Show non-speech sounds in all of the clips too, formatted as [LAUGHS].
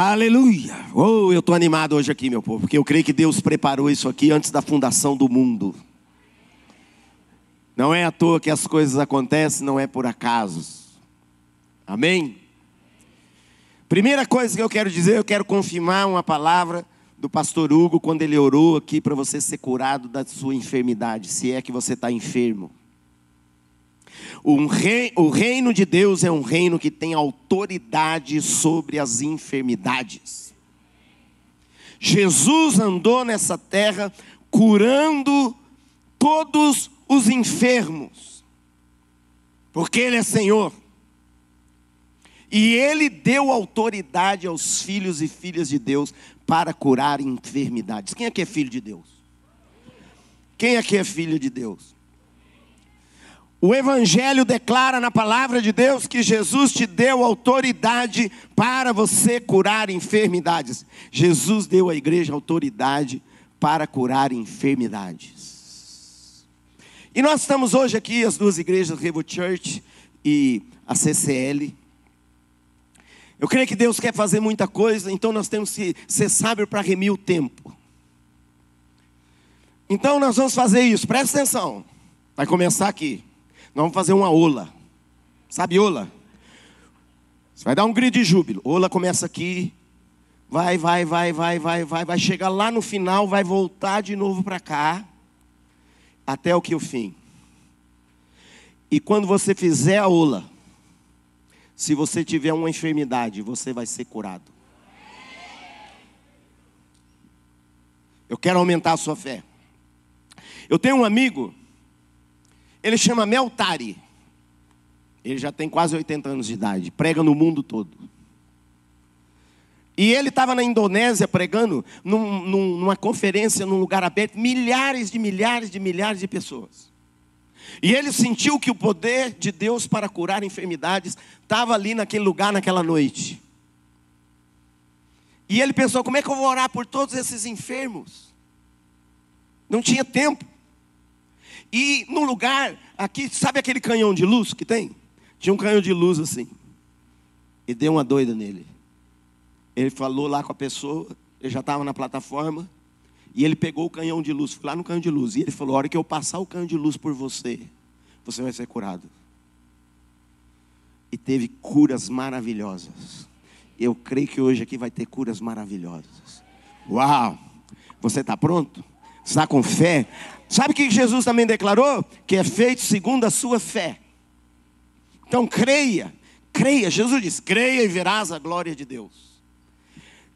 Aleluia! Oh, eu estou animado hoje aqui, meu povo, porque eu creio que Deus preparou isso aqui antes da fundação do mundo. Não é à toa que as coisas acontecem, não é por acaso. Amém? Primeira coisa que eu quero dizer, eu quero confirmar uma palavra do pastor Hugo quando ele orou aqui para você ser curado da sua enfermidade, se é que você está enfermo. O reino de Deus é um reino que tem autoridade sobre as enfermidades. Jesus andou nessa terra curando todos os enfermos, porque Ele é Senhor. E Ele deu autoridade aos filhos e filhas de Deus para curar enfermidades. Quem aqui é filho de Deus? Quem aqui é filho de Deus? O Evangelho declara na palavra de Deus que Jesus te deu autoridade para você curar enfermidades. Jesus deu à igreja autoridade para curar enfermidades. E nós estamos hoje aqui, as duas igrejas, Revo Church e a CCL. Eu creio que Deus quer fazer muita coisa, então nós temos que ser sábios para remir o tempo. Então nós vamos fazer isso, presta atenção. Vai começar aqui. Nós vamos fazer uma ola. Sabe ola? Você vai dar um grito de júbilo. Ola começa aqui. Vai, vai, vai, vai, vai, vai, vai chegar lá no final, vai voltar de novo para cá, até o que o fim. E quando você fizer a ola, se você tiver uma enfermidade, você vai ser curado. Eu quero aumentar a sua fé. Eu tenho um amigo ele chama Meltari. Ele já tem quase 80 anos de idade, prega no mundo todo. E ele estava na Indonésia pregando num, num, numa conferência, num lugar aberto, milhares de milhares de milhares de pessoas. E ele sentiu que o poder de Deus para curar enfermidades estava ali naquele lugar, naquela noite. E ele pensou: como é que eu vou orar por todos esses enfermos? Não tinha tempo. E no lugar, aqui, sabe aquele canhão de luz que tem? Tinha um canhão de luz assim. E deu uma doida nele. Ele falou lá com a pessoa, ele já estava na plataforma. E ele pegou o canhão de luz, foi lá no canhão de luz. E ele falou: a hora que eu passar o canhão de luz por você, você vai ser curado. E teve curas maravilhosas. Eu creio que hoje aqui vai ter curas maravilhosas. Uau! Você está pronto? Está com fé? Sabe o que Jesus também declarou? Que é feito segundo a sua fé. Então creia, creia. Jesus disse: creia e verás a glória de Deus.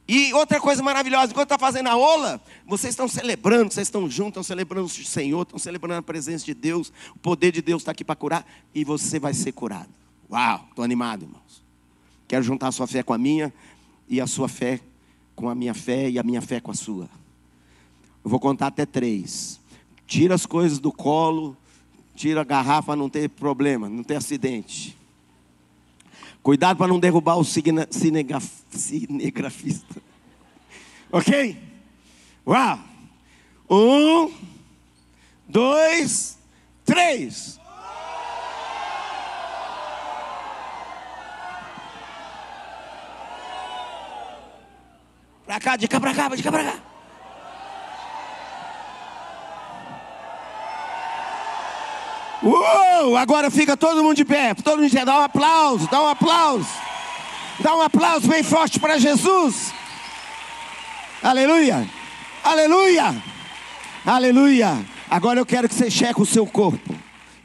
E outra coisa maravilhosa, enquanto está fazendo a ola, vocês estão celebrando, vocês estão juntos, estão celebrando o Senhor, estão celebrando a presença de Deus, o poder de Deus está aqui para curar, e você vai ser curado. Uau, estou animado, irmãos. Quero juntar a sua fé com a minha, e a sua fé com a minha fé, e a minha fé com a sua. Eu vou contar até três. Tira as coisas do colo, tira a garrafa, não ter problema, não ter acidente. Cuidado para não derrubar o cinegrafista. [LAUGHS] Ok? Uau! Um, dois, três. Pra cá, de cá pra cá, de cá pra cá. Uou, agora fica todo mundo de pé, todo mundo de pé, dá um aplauso, dá um aplauso. Dá um aplauso bem forte para Jesus. Aleluia. Aleluia. Aleluia. Agora eu quero que você cheque o seu corpo.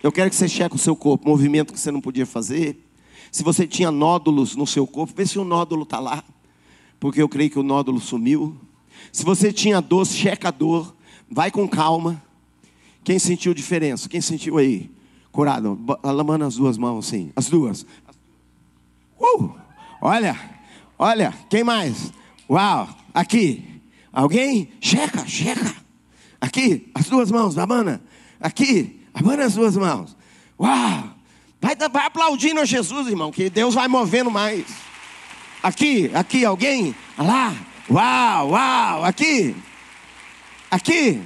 Eu quero que você cheque o seu corpo, movimento que você não podia fazer. Se você tinha nódulos no seu corpo, vê se o nódulo está lá. Porque eu creio que o nódulo sumiu. Se você tinha dor, checa a dor. Vai com calma. Quem sentiu diferença? Quem sentiu aí? Curado. Alamando as duas mãos assim. As duas. Uh! Olha, olha, quem mais? Uau, aqui. Alguém? Checa, checa. Aqui, as duas mãos, abana. Aqui, abana as duas mãos. Uau! Vai, vai aplaudindo a Jesus, irmão, que Deus vai movendo mais. Aqui, aqui, alguém? Lá. Uau, uau, aqui. Aqui.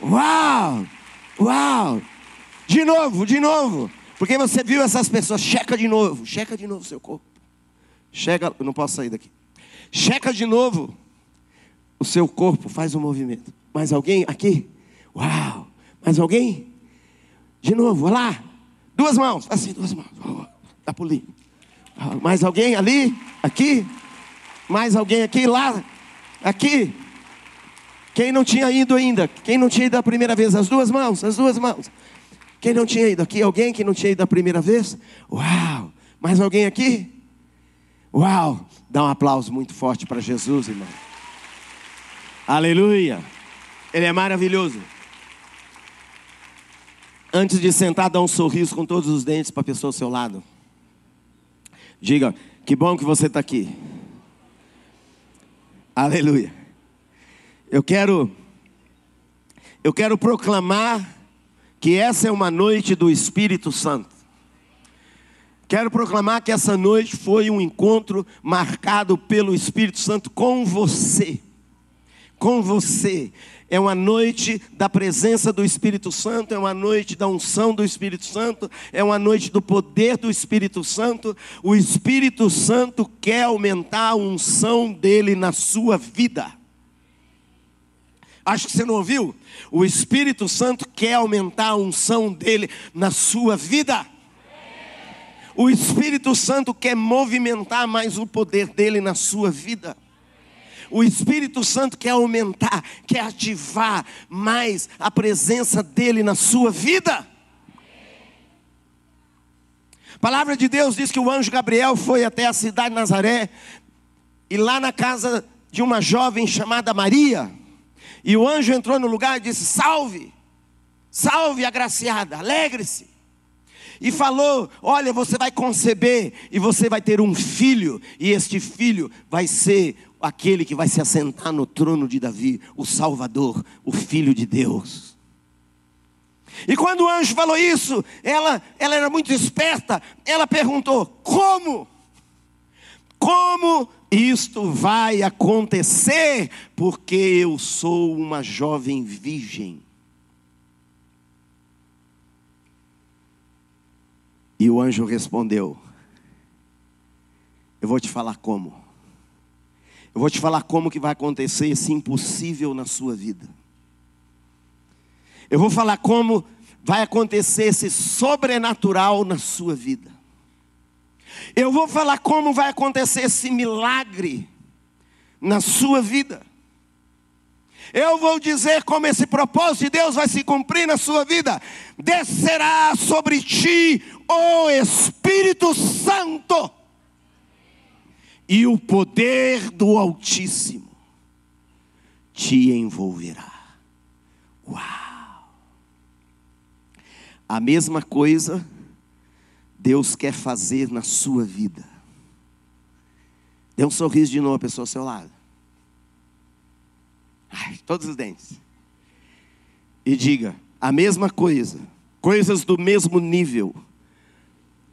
Uau. Uau! De novo, de novo. Porque você viu essas pessoas, checa de novo, checa de novo seu corpo. Chega, eu não posso sair daqui. Checa de novo. O seu corpo faz um movimento. Mais alguém aqui? Uau! Mais alguém? De novo, olha lá. Duas mãos. Assim, duas mãos. Tá pulinho. Mais alguém ali? Aqui? Mais alguém aqui? Lá? Aqui? Quem não tinha ido ainda? Quem não tinha ido a primeira vez? As duas mãos, as duas mãos. Quem não tinha ido aqui? Alguém que não tinha ido a primeira vez? Uau! Mais alguém aqui? Uau! Dá um aplauso muito forte para Jesus, irmão. Aleluia! Ele é maravilhoso. Antes de sentar, dá um sorriso com todos os dentes para a pessoa ao seu lado. Diga, que bom que você está aqui. Aleluia. Eu quero, eu quero proclamar que essa é uma noite do Espírito Santo. Quero proclamar que essa noite foi um encontro marcado pelo Espírito Santo com você. Com você. É uma noite da presença do Espírito Santo, é uma noite da unção do Espírito Santo, é uma noite do poder do Espírito Santo. O Espírito Santo quer aumentar a unção dele na sua vida. Acho que você não ouviu? O Espírito Santo quer aumentar a unção dele na sua vida. O Espírito Santo quer movimentar mais o poder dele na sua vida. O Espírito Santo quer aumentar, quer ativar mais a presença dele na sua vida. A palavra de Deus diz que o anjo Gabriel foi até a cidade de Nazaré e lá na casa de uma jovem chamada Maria, e o anjo entrou no lugar e disse: Salve, salve agraciada, alegre-se e falou: Olha, você vai conceber e você vai ter um filho, e este filho vai ser aquele que vai se assentar no trono de Davi, o Salvador, o Filho de Deus. E quando o anjo falou isso, ela, ela era muito esperta, ela perguntou: Como? Como isto vai acontecer? Porque eu sou uma jovem virgem. E o anjo respondeu: Eu vou te falar como. Eu vou te falar como que vai acontecer esse impossível na sua vida. Eu vou falar como vai acontecer esse sobrenatural na sua vida. Eu vou falar como vai acontecer esse milagre na sua vida. Eu vou dizer como esse propósito de Deus vai se cumprir na sua vida. Descerá sobre ti o Espírito Santo e o poder do Altíssimo te envolverá. Uau! A mesma coisa Deus quer fazer na sua vida. Dê um sorriso de novo a pessoa ao seu lado. Ai, todos os dentes. E diga: a mesma coisa, coisas do mesmo nível,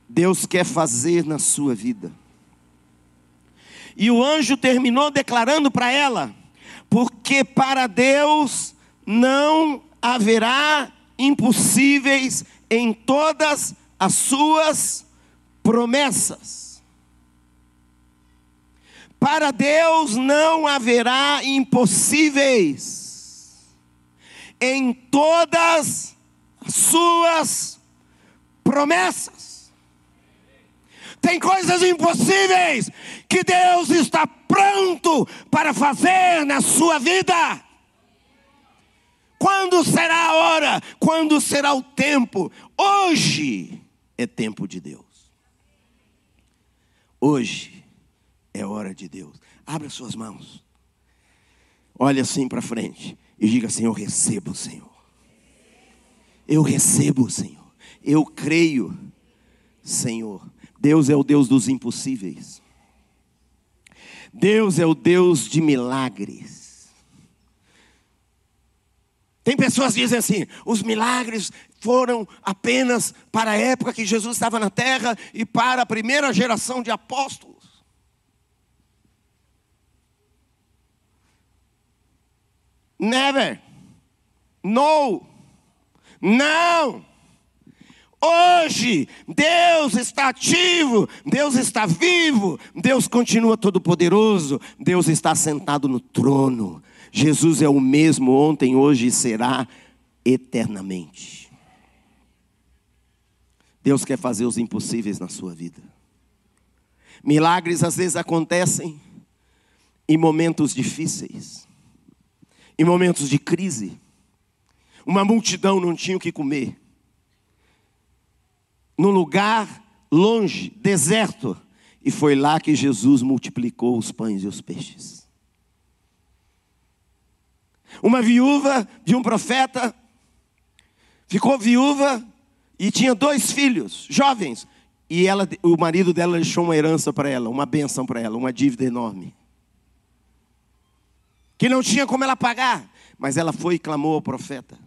Deus quer fazer na sua vida. E o anjo terminou declarando para ela: porque para Deus não haverá impossíveis em todas as suas promessas. Para Deus não haverá impossíveis em todas as suas promessas. Tem coisas impossíveis que Deus está pronto para fazer na sua vida. Quando será a hora? Quando será o tempo? Hoje é tempo de Deus. Hoje é hora de Deus. Abra suas mãos. Olha assim para frente e diga assim: Eu recebo, Senhor. Eu recebo, Senhor. Eu creio, Senhor. Deus é o Deus dos impossíveis. Deus é o Deus de milagres. Tem pessoas que dizem assim: os milagres foram apenas para a época que Jesus estava na terra e para a primeira geração de apóstolos. Never. No. Não. Hoje, Deus está ativo, Deus está vivo, Deus continua todo-poderoso, Deus está sentado no trono. Jesus é o mesmo ontem, hoje e será eternamente. Deus quer fazer os impossíveis na sua vida. Milagres às vezes acontecem em momentos difíceis, em momentos de crise. Uma multidão não tinha o que comer. Num lugar longe, deserto, e foi lá que Jesus multiplicou os pães e os peixes. Uma viúva de um profeta ficou viúva e tinha dois filhos, jovens, e ela, o marido dela deixou uma herança para ela, uma benção para ela, uma dívida enorme. Que não tinha como ela pagar, mas ela foi e clamou ao profeta.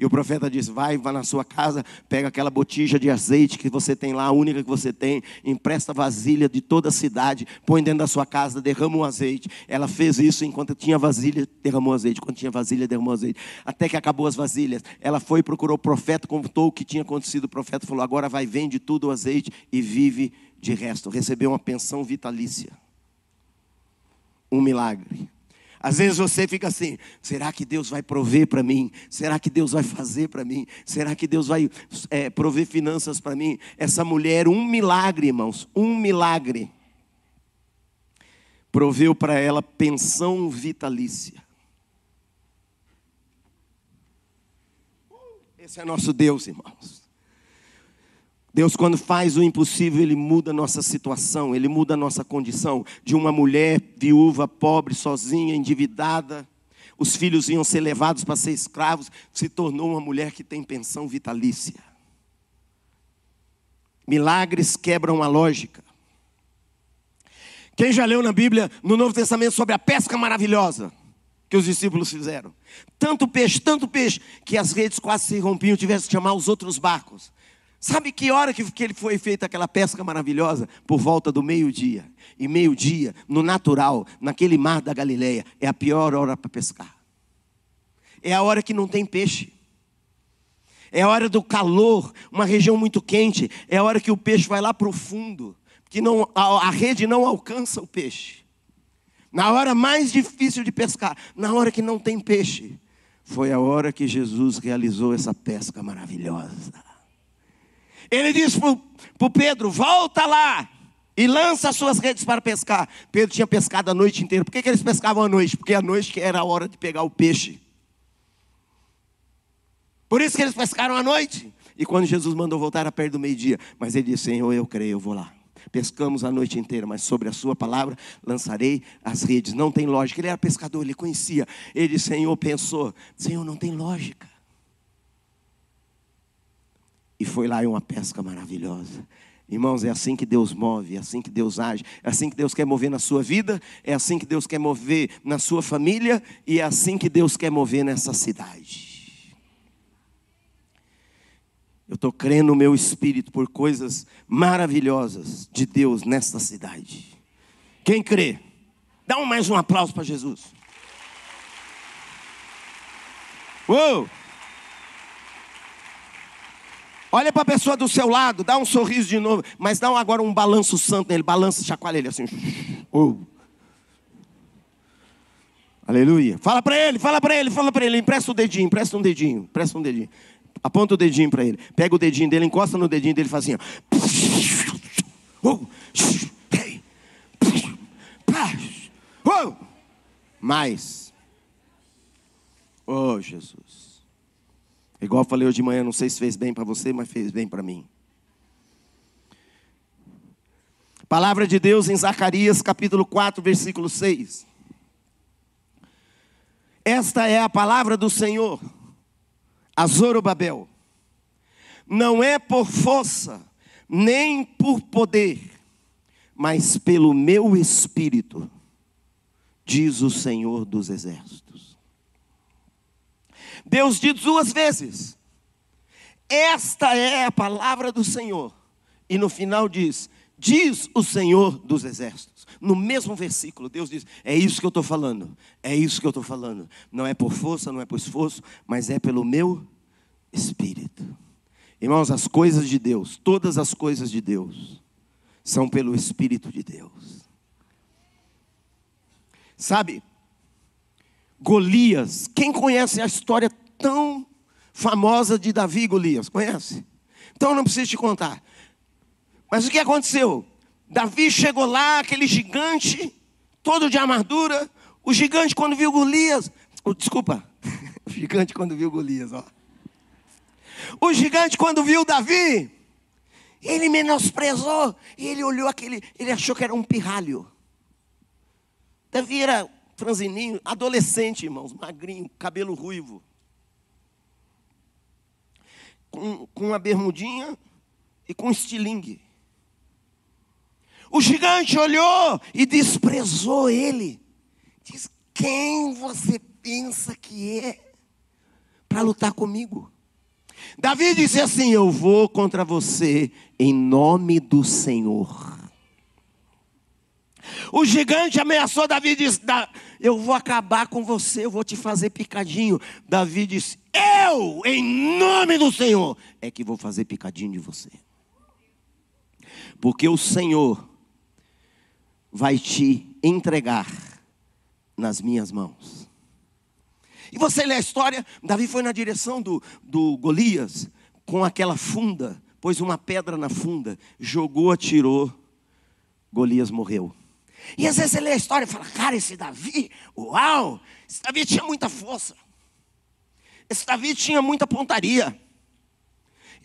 E o profeta disse: Vai, vá na sua casa, pega aquela botija de azeite que você tem lá, a única que você tem, empresta vasilha de toda a cidade, põe dentro da sua casa, derrama o azeite. Ela fez isso enquanto tinha vasilha, derramou azeite. Quando tinha vasilha, derramou azeite. Até que acabou as vasilhas. Ela foi, procurou o profeta, contou o que tinha acontecido. O profeta falou: Agora vai, vende tudo o azeite e vive de resto. Recebeu uma pensão vitalícia. Um milagre. Às vezes você fica assim: será que Deus vai prover para mim? Será que Deus vai fazer para mim? Será que Deus vai é, prover finanças para mim? Essa mulher, um milagre, irmãos, um milagre. Proveu para ela pensão vitalícia. Esse é nosso Deus, irmãos. Deus, quando faz o impossível, Ele muda a nossa situação, Ele muda a nossa condição. De uma mulher viúva, pobre, sozinha, endividada, os filhos iam ser levados para ser escravos, se tornou uma mulher que tem pensão vitalícia. Milagres quebram a lógica. Quem já leu na Bíblia, no Novo Testamento, sobre a pesca maravilhosa que os discípulos fizeram? Tanto peixe, tanto peixe, que as redes quase se rompiam, tivesse que chamar os outros barcos. Sabe que hora que, ele foi feita aquela pesca maravilhosa? Por volta do meio-dia. E meio-dia, no natural, naquele mar da Galileia, é a pior hora para pescar. É a hora que não tem peixe. É a hora do calor, uma região muito quente. É a hora que o peixe vai lá para o fundo, que não, a, a rede não alcança o peixe. Na hora mais difícil de pescar, na hora que não tem peixe, foi a hora que Jesus realizou essa pesca maravilhosa. Ele disse para Pedro: volta lá e lança as suas redes para pescar. Pedro tinha pescado a noite inteira. Por que, que eles pescavam à noite? Porque à noite era a hora de pegar o peixe. Por isso que eles pescaram à noite. E quando Jesus mandou voltar a perto do meio-dia, mas ele disse: Senhor, eu creio, eu vou lá. Pescamos a noite inteira, mas sobre a sua palavra lançarei as redes. Não tem lógica. Ele era pescador, ele conhecia. Ele, Senhor, pensou: Senhor, não tem lógica. E foi lá e uma pesca maravilhosa. Irmãos, é assim que Deus move, é assim que Deus age, é assim que Deus quer mover na sua vida, é assim que Deus quer mover na sua família e é assim que Deus quer mover nessa cidade. Eu estou crendo no meu espírito por coisas maravilhosas de Deus nesta cidade. Quem crê? Dá mais um aplauso para Jesus. Uou! Olha para a pessoa do seu lado, dá um sorriso de novo, mas dá agora um balanço santo nele, balança, chacoalha ele assim. [LAUGHS] Oh. Aleluia. Fala para ele, fala para ele, fala para ele, empresta o dedinho, empresta um dedinho, empresta um dedinho. Aponta o dedinho para ele. Pega o dedinho dele, encosta no dedinho dele e faz assim, ó. [LAUGHS] [LAUGHS] Oh. Mais. Oh, Jesus. Igual eu falei hoje de manhã, não sei se fez bem para você, mas fez bem para mim. Palavra de Deus em Zacarias capítulo 4, versículo 6. Esta é a palavra do Senhor a Zorobabel. Não é por força, nem por poder, mas pelo meu espírito, diz o Senhor dos exércitos. Deus diz duas vezes: Esta é a palavra do Senhor. E no final diz: Diz o Senhor dos exércitos. No mesmo versículo, Deus diz: É isso que eu estou falando. É isso que eu estou falando. Não é por força, não é por esforço, mas é pelo meu espírito. Irmãos, as coisas de Deus, todas as coisas de Deus, são pelo Espírito de Deus. Sabe, Golias, quem conhece a história tão famosa de Davi e Golias? Conhece? Então não preciso te contar. Mas o que aconteceu? Davi chegou lá, aquele gigante, todo de armadura. O gigante, quando viu Golias, oh, desculpa, [LAUGHS] o gigante, quando viu Golias, ó. O gigante, quando viu Davi, ele menosprezou. Ele olhou aquele, ele achou que era um pirralho. Davi era franzininho, adolescente, irmãos, magrinho, cabelo ruivo. Com, com uma bermudinha e com um estilingue. O gigante olhou e desprezou ele. Diz: Quem você pensa que é para lutar comigo? Davi disse assim: Eu vou contra você em nome do Senhor. O gigante ameaçou Davi e disse: Eu vou acabar com você, eu vou te fazer picadinho. Davi disse: Eu, em nome do Senhor, é que vou fazer picadinho de você. Porque o Senhor vai te entregar nas minhas mãos. E você lê a história, Davi foi na direção do, do Golias, com aquela funda, pôs uma pedra na funda, jogou, atirou, Golias morreu. E às vezes você lê a história e fala, cara, esse Davi, uau, esse Davi tinha muita força. Esse Davi tinha muita pontaria.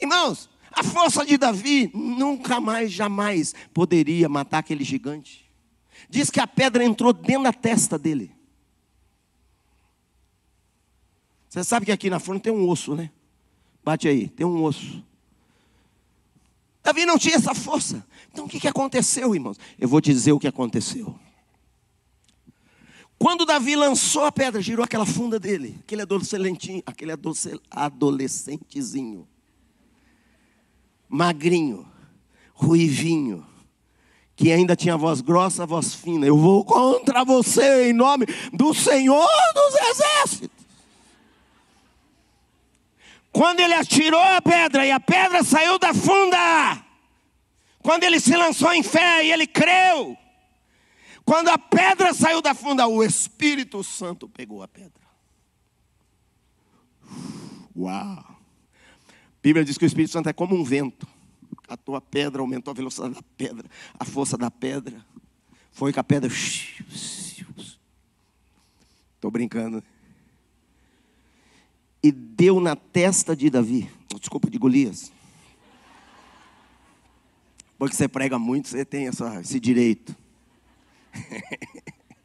Irmãos, a força de Davi nunca mais, jamais poderia matar aquele gigante. Diz que a pedra entrou dentro da testa dele. Você sabe que aqui na frente tem um osso, né? Bate aí, tem um osso. Davi não tinha essa força. Então o que, que aconteceu, irmãos? Eu vou dizer o que aconteceu. Quando Davi lançou a pedra, girou aquela funda dele, aquele adolescentinho, aquele adolescentezinho, magrinho, ruivinho, que ainda tinha voz grossa, voz fina. Eu vou contra você em nome do Senhor dos Exércitos. Quando ele atirou a pedra e a pedra saiu da funda, quando ele se lançou em fé e ele creu, quando a pedra saiu da funda, o Espírito Santo pegou a pedra. Uau! A Bíblia diz que o Espírito Santo é como um vento a pedra, aumentou a velocidade da pedra, a força da pedra. Foi com a pedra. Estou brincando. E deu na testa de Davi. Desculpa, de Golias. Porque você prega muito, você tem essa, esse direito. [LAUGHS]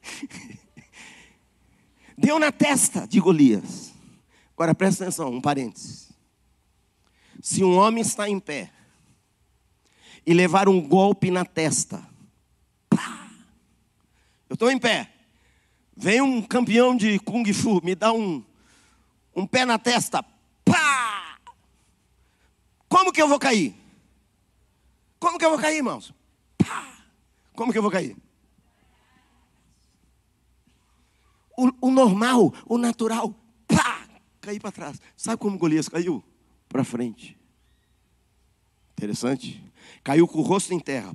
Deu na testa de Golias. Agora presta atenção, um parênteses. Se um homem está em pé e levar um golpe na testa. Eu estou em pé. Vem um campeão de Kung Fu, me dá um, um pé na testa. Pá! Como que eu vou cair? Como que eu vou cair, irmãos? Como que eu vou cair? O, o normal, o natural, pá! Cair para trás. Sabe como Golias caiu? Para frente. Interessante. Caiu com o rosto em terra.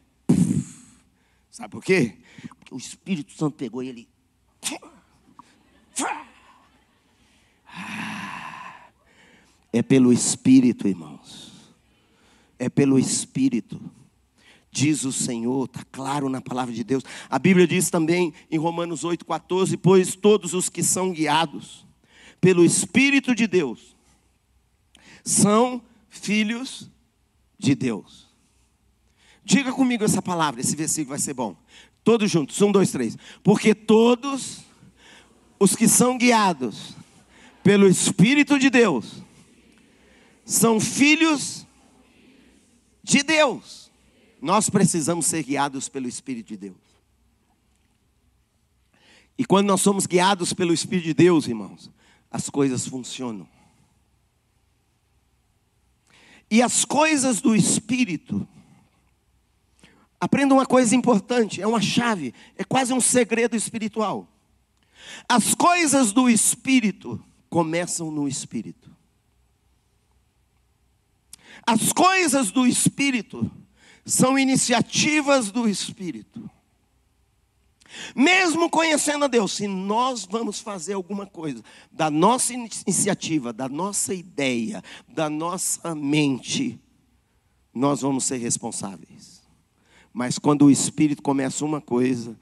Sabe por quê? Porque o Espírito Santo pegou ele. É pelo Espírito, irmãos. É pelo Espírito. Diz o Senhor, está claro na palavra de Deus. A Bíblia diz também em Romanos 8,14: Pois todos os que são guiados pelo Espírito de Deus são filhos de Deus. Diga comigo essa palavra, esse versículo vai ser bom. Todos juntos, um, dois, três. Porque todos os que são guiados pelo Espírito de Deus são filhos de Deus. Nós precisamos ser guiados pelo Espírito de Deus. E quando nós somos guiados pelo Espírito de Deus, irmãos, as coisas funcionam. E as coisas do Espírito, aprenda uma coisa importante, é uma chave, é quase um segredo espiritual. As coisas do Espírito começam no Espírito. As coisas do Espírito são iniciativas do Espírito. Mesmo conhecendo a Deus, se nós vamos fazer alguma coisa da nossa iniciativa, da nossa ideia, da nossa mente, nós vamos ser responsáveis. Mas quando o Espírito começa uma coisa,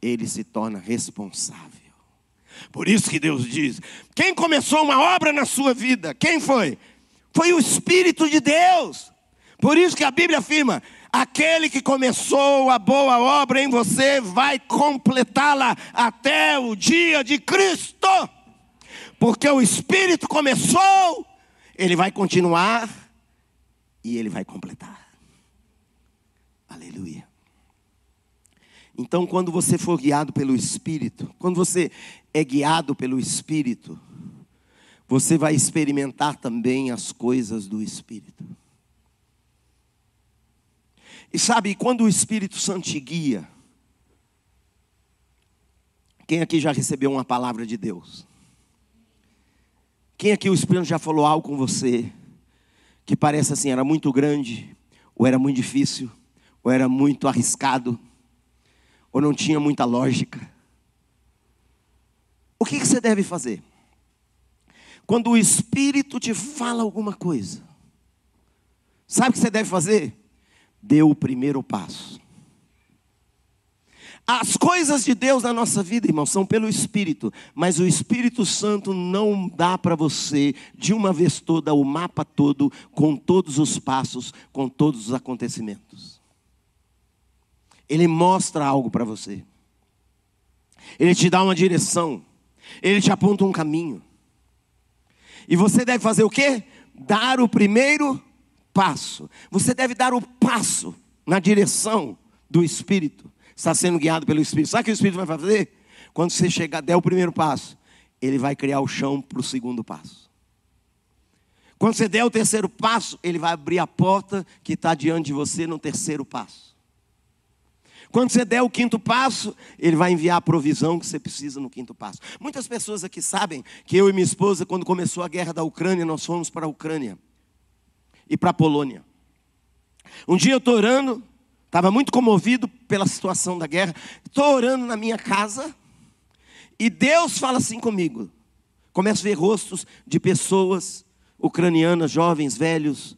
ele se torna responsável. Por isso que Deus diz: quem começou uma obra na sua vida? Quem foi? Foi o Espírito de Deus. Por isso que a Bíblia afirma: aquele que começou a boa obra em você vai completá-la até o dia de Cristo. Porque o Espírito começou, ele vai continuar e ele vai completar. Aleluia. Então, quando você for guiado pelo Espírito, quando você é guiado pelo Espírito, você vai experimentar também as coisas do Espírito. E sabe, quando o Espírito Santo te guia, quem aqui já recebeu uma palavra de Deus? Quem aqui o Espírito já falou algo com você que parece assim, era muito grande, ou era muito difícil, ou era muito arriscado? ou não tinha muita lógica. O que, você deve fazer? Quando o Espírito te fala alguma coisa, sabe o que você deve fazer? Dê o primeiro passo. As coisas de Deus na nossa vida, irmão, são pelo Espírito, mas o Espírito Santo não dá para você, de uma vez toda, o mapa todo, com todos os passos, com todos os acontecimentos. Ele mostra algo para você. Ele te dá uma direção. Ele te aponta um caminho. E você deve fazer o quê? Dar o primeiro passo. Você deve dar o passo na direção do Espírito. Está sendo guiado pelo Espírito. Sabe o que o Espírito vai fazer? Quando você chegar, der o primeiro passo, ele vai criar o chão para o segundo passo. Quando você der o terceiro passo, ele vai abrir a porta que está diante de você no terceiro passo. Quando você der o quinto passo, Ele vai enviar a provisão que você precisa no quinto passo. Muitas pessoas aqui sabem que eu e minha esposa, quando começou a guerra da Ucrânia, nós fomos para a Ucrânia e para a Polônia. Um dia eu estou orando, estava muito comovido pela situação da guerra, estou orando na minha casa e Deus fala assim comigo. Começo a ver rostos de pessoas ucranianas, jovens, velhos,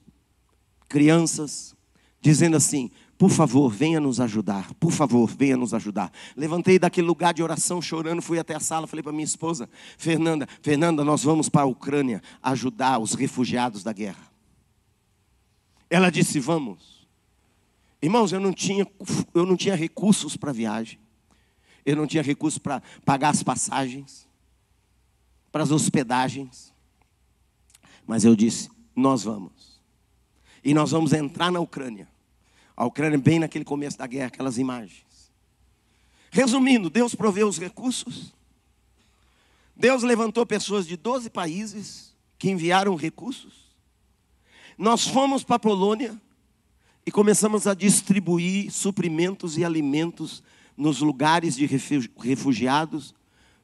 crianças, dizendo assim: por favor, venha nos ajudar. Por favor, venha nos ajudar. Levantei daquele lugar de oração chorando, fui até a sala, falei para minha esposa, Fernanda, Fernanda, nós vamos para a Ucrânia ajudar os refugiados da guerra. Ela disse: "Vamos". Irmãos, eu não tinha eu não tinha recursos para viagem. Eu não tinha recursos para pagar as passagens, para as hospedagens. Mas eu disse: "Nós vamos". E nós vamos entrar na Ucrânia a Ucrânia bem naquele começo da guerra, aquelas imagens. Resumindo, Deus proveu os recursos. Deus levantou pessoas de 12 países que enviaram recursos. Nós fomos para a Polônia e começamos a distribuir suprimentos e alimentos nos lugares de refugiados,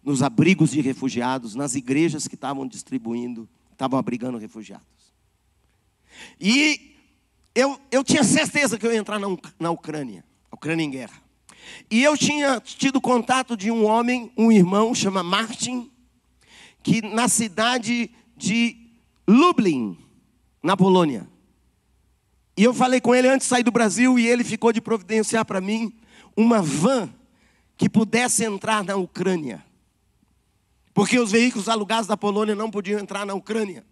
nos abrigos de refugiados, nas igrejas que estavam distribuindo, estavam abrigando refugiados. E eu, eu tinha certeza que eu ia entrar na, na Ucrânia, Ucrânia em guerra. E eu tinha tido contato de um homem, um irmão, chama Martin, que na cidade de Lublin, na Polônia. E eu falei com ele antes de sair do Brasil e ele ficou de providenciar para mim uma van que pudesse entrar na Ucrânia. Porque os veículos alugados da Polônia não podiam entrar na Ucrânia.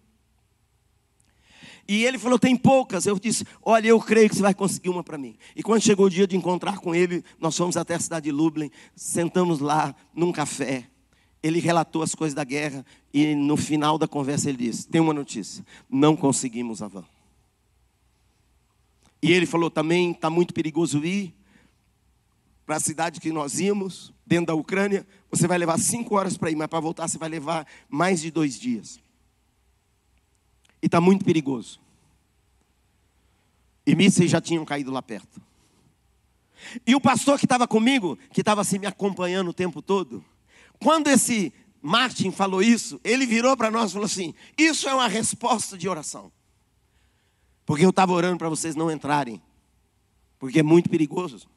E ele falou: tem poucas. Eu disse: olha, eu creio que você vai conseguir uma para mim. E quando chegou o dia de encontrar com ele, nós fomos até a cidade de Lublin, sentamos lá num café. Ele relatou as coisas da guerra e no final da conversa ele disse: tem uma notícia, não conseguimos a van. E ele falou também: está muito perigoso ir para a cidade que nós íamos, dentro da Ucrânia. Você vai levar cinco horas para ir, mas para voltar você vai levar mais de dois dias. E está muito perigoso. E mísseis já tinham caído lá perto. E o pastor que estava comigo, que estava assim me acompanhando o tempo todo, quando esse Martin falou isso, ele virou para nós e falou assim: Isso é uma resposta de oração. Porque eu estava orando para vocês não entrarem. Porque é muito perigoso.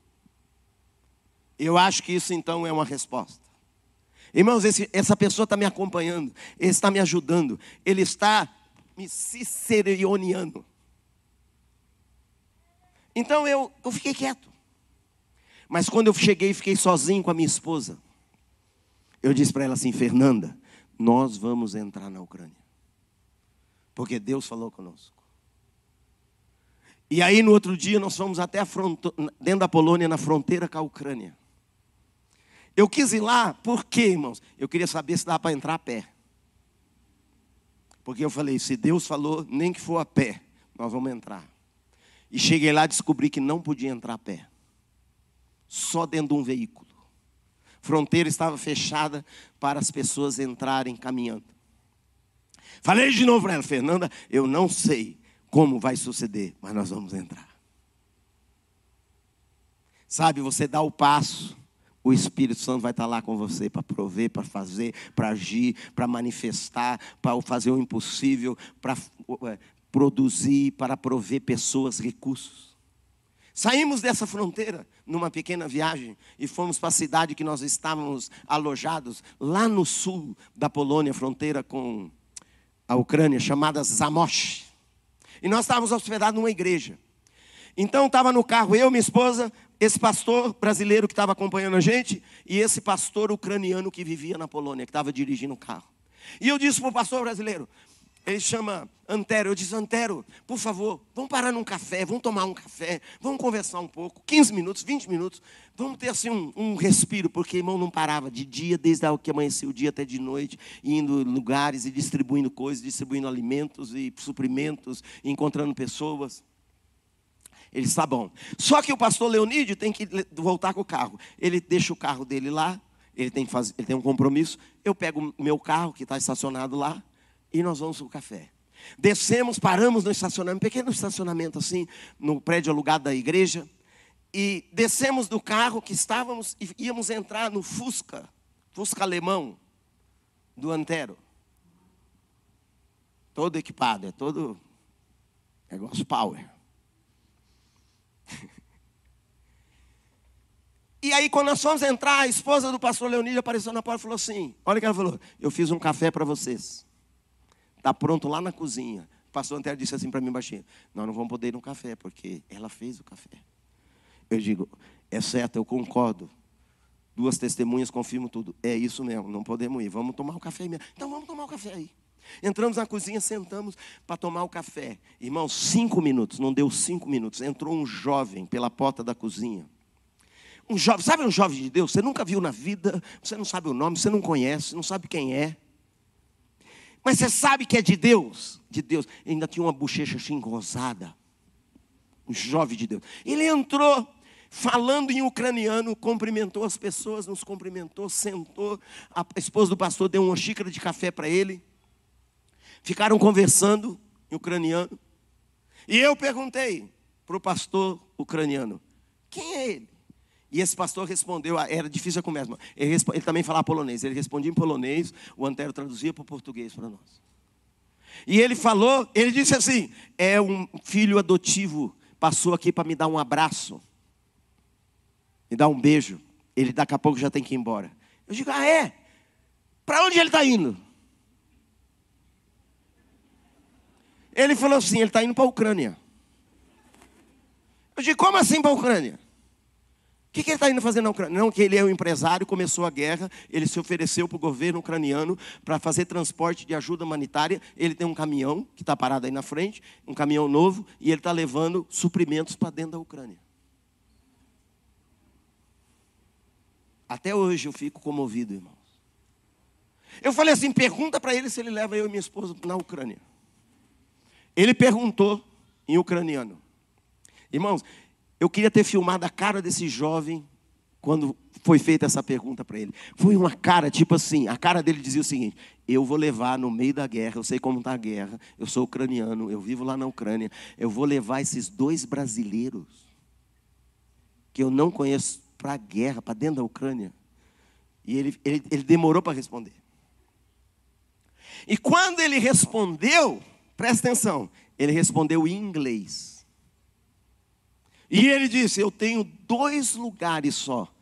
Eu acho que isso então é uma resposta. Irmãos, esse, essa pessoa está me acompanhando, ele está me ajudando, ele está me cicerioneando. Então eu, eu fiquei quieto. Mas quando eu cheguei e fiquei sozinho com a minha esposa, eu disse para ela assim: Fernanda, nós vamos entrar na Ucrânia. Porque Deus falou conosco. E aí no outro dia nós fomos até fronto, dentro da Polônia, na fronteira com a Ucrânia. Eu quis ir lá, por quê, irmãos? Eu queria saber se dava para entrar a pé. Porque eu falei, se Deus falou, nem que for a pé, nós vamos entrar. E cheguei lá e descobri que não podia entrar a pé. Só dentro de um veículo. Fronteira estava fechada para as pessoas entrarem caminhando. Falei de novo para ela, Fernanda, eu não sei como vai suceder, mas nós vamos entrar. Sabe, você dá o passo, o Espírito Santo vai estar lá com você para prover, para fazer, para agir, para manifestar, para fazer o impossível, para é, produzir, para prover pessoas, recursos. Saímos dessa fronteira numa pequena viagem e fomos para a cidade que nós estávamos alojados, lá no sul da Polônia, fronteira com a Ucrânia, chamada Zamość. E nós estávamos hospedados numa igreja. Então estava no carro eu, minha esposa, esse pastor brasileiro que estava acompanhando a gente e esse pastor ucraniano que vivia na Polônia, que estava dirigindo o carro. E eu disse para o pastor brasileiro, ele chama Antero, eu disse, Antero, por favor, vamos parar num café, vamos tomar um café, vamos conversar um pouco, 15 minutos, 20 minutos, vamos ter assim um, um respiro, porque irmão não parava de dia, desde que amanhecia o dia até de noite, indo em lugares e distribuindo coisas, distribuindo alimentos e suprimentos, e encontrando pessoas. Ele está bom. Só que o pastor Leonídio tem que voltar com o carro. Ele deixa o carro dele lá, ele tem, fazer, ele tem um compromisso. Eu pego o meu carro, que está estacionado lá, e nós vamos para o café. Descemos, paramos no estacionamento, pequeno estacionamento assim, no prédio alugado da igreja. E descemos do carro que estávamos e íamos entrar no Fusca, Fusca alemão, do Antero. Todo equipado, é todo negócio power. [LAUGHS] E aí, quando nós fomos entrar, a esposa do pastor Leonídio apareceu na porta e falou assim: Olha o que ela falou, eu fiz um café para vocês. Está pronto lá na cozinha. O pastor Antero disse assim para mim baixinho: Nós não vamos poder ir no café, porque ela fez o café. Eu digo: É certo, eu concordo. Duas testemunhas confirmam tudo. É isso mesmo, não podemos ir. Vamos tomar o um café mesmo. Então vamos tomar o um café aí. Entramos na cozinha, sentamos para tomar o café. Irmãos, cinco minutos, não deu cinco minutos. Entrou um jovem pela porta da cozinha. Um jovem, sabe um jovem de Deus? Você nunca viu na vida, você não sabe o nome, você não conhece, não sabe quem é. Mas você sabe que é de Deus. De Deus. Ele ainda tinha uma bochecha assim rosada. Um jovem de Deus. Ele entrou falando em ucraniano, cumprimentou as pessoas, nos cumprimentou, sentou. A esposa do pastor deu uma xícara de café para ele. Ficaram conversando em ucraniano. E eu perguntei para o pastor ucraniano: quem é ele? E esse pastor respondeu, ah, era difícil a conversa, ele, ele também falava polonês, ele respondia em polonês, o Antero traduzia para o português para nós. E ele falou, ele disse assim: é um filho adotivo, passou aqui para me dar um abraço, me dar um beijo. Ele daqui a pouco já tem que ir embora. Eu digo, ah, é? Para onde ele está indo? Ele falou assim: ele está indo para a Ucrânia. Eu digo, como assim para a Ucrânia? O que, que ele está indo fazer na Ucrânia? Não, que ele é um empresário, começou a guerra, ele se ofereceu para o governo ucraniano para fazer transporte de ajuda humanitária. Ele tem um caminhão que está parado aí na frente, um caminhão novo, e ele está levando suprimentos para dentro da Ucrânia. Até hoje eu fico comovido, irmãos. Eu falei assim: pergunta para ele se ele leva eu e minha esposa na Ucrânia. Ele perguntou em ucraniano. Irmãos, eu queria ter filmado a cara desse jovem quando foi feita essa pergunta para ele. Foi uma cara, tipo assim, a cara dele dizia o seguinte: Eu vou levar no meio da guerra, eu sei como está a guerra, eu sou ucraniano, eu vivo lá na Ucrânia, eu vou levar esses dois brasileiros que eu não conheço para a guerra, para dentro da Ucrânia. E ele, ele, ele demorou para responder. E quando ele respondeu, Presta atenção. Ele respondeu em inglês. E ele disse: Eu tenho dois lugares só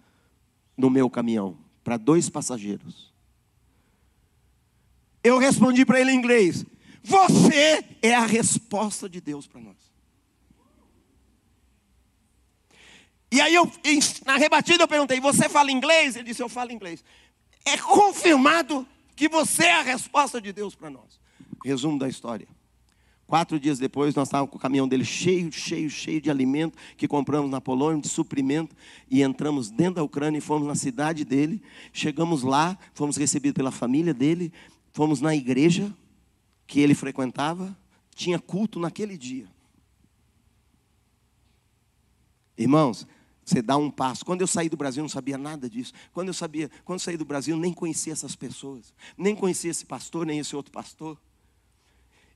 no meu caminhão, para dois passageiros. Eu respondi para ele em inglês: Você é a resposta de Deus para nós. E aí eu, na rebatida, eu perguntei: Você fala inglês? Ele disse: Eu falo inglês. É confirmado que você é a resposta de Deus para nós. Resumo da história. Quatro dias depois, nós estávamos com o caminhão dele cheio, cheio, cheio de alimento que compramos na Polônia, de suprimento, e entramos dentro da Ucrânia e fomos na cidade dele. Chegamos lá, fomos recebidos pela família dele, fomos na igreja que ele frequentava, tinha culto naquele dia. Irmãos, você dá um passo. Quando eu saí do Brasil, não sabia nada disso. Quando eu sabia, quando eu saí do Brasil, nem conhecia essas pessoas, nem conhecia esse pastor, nem esse outro pastor.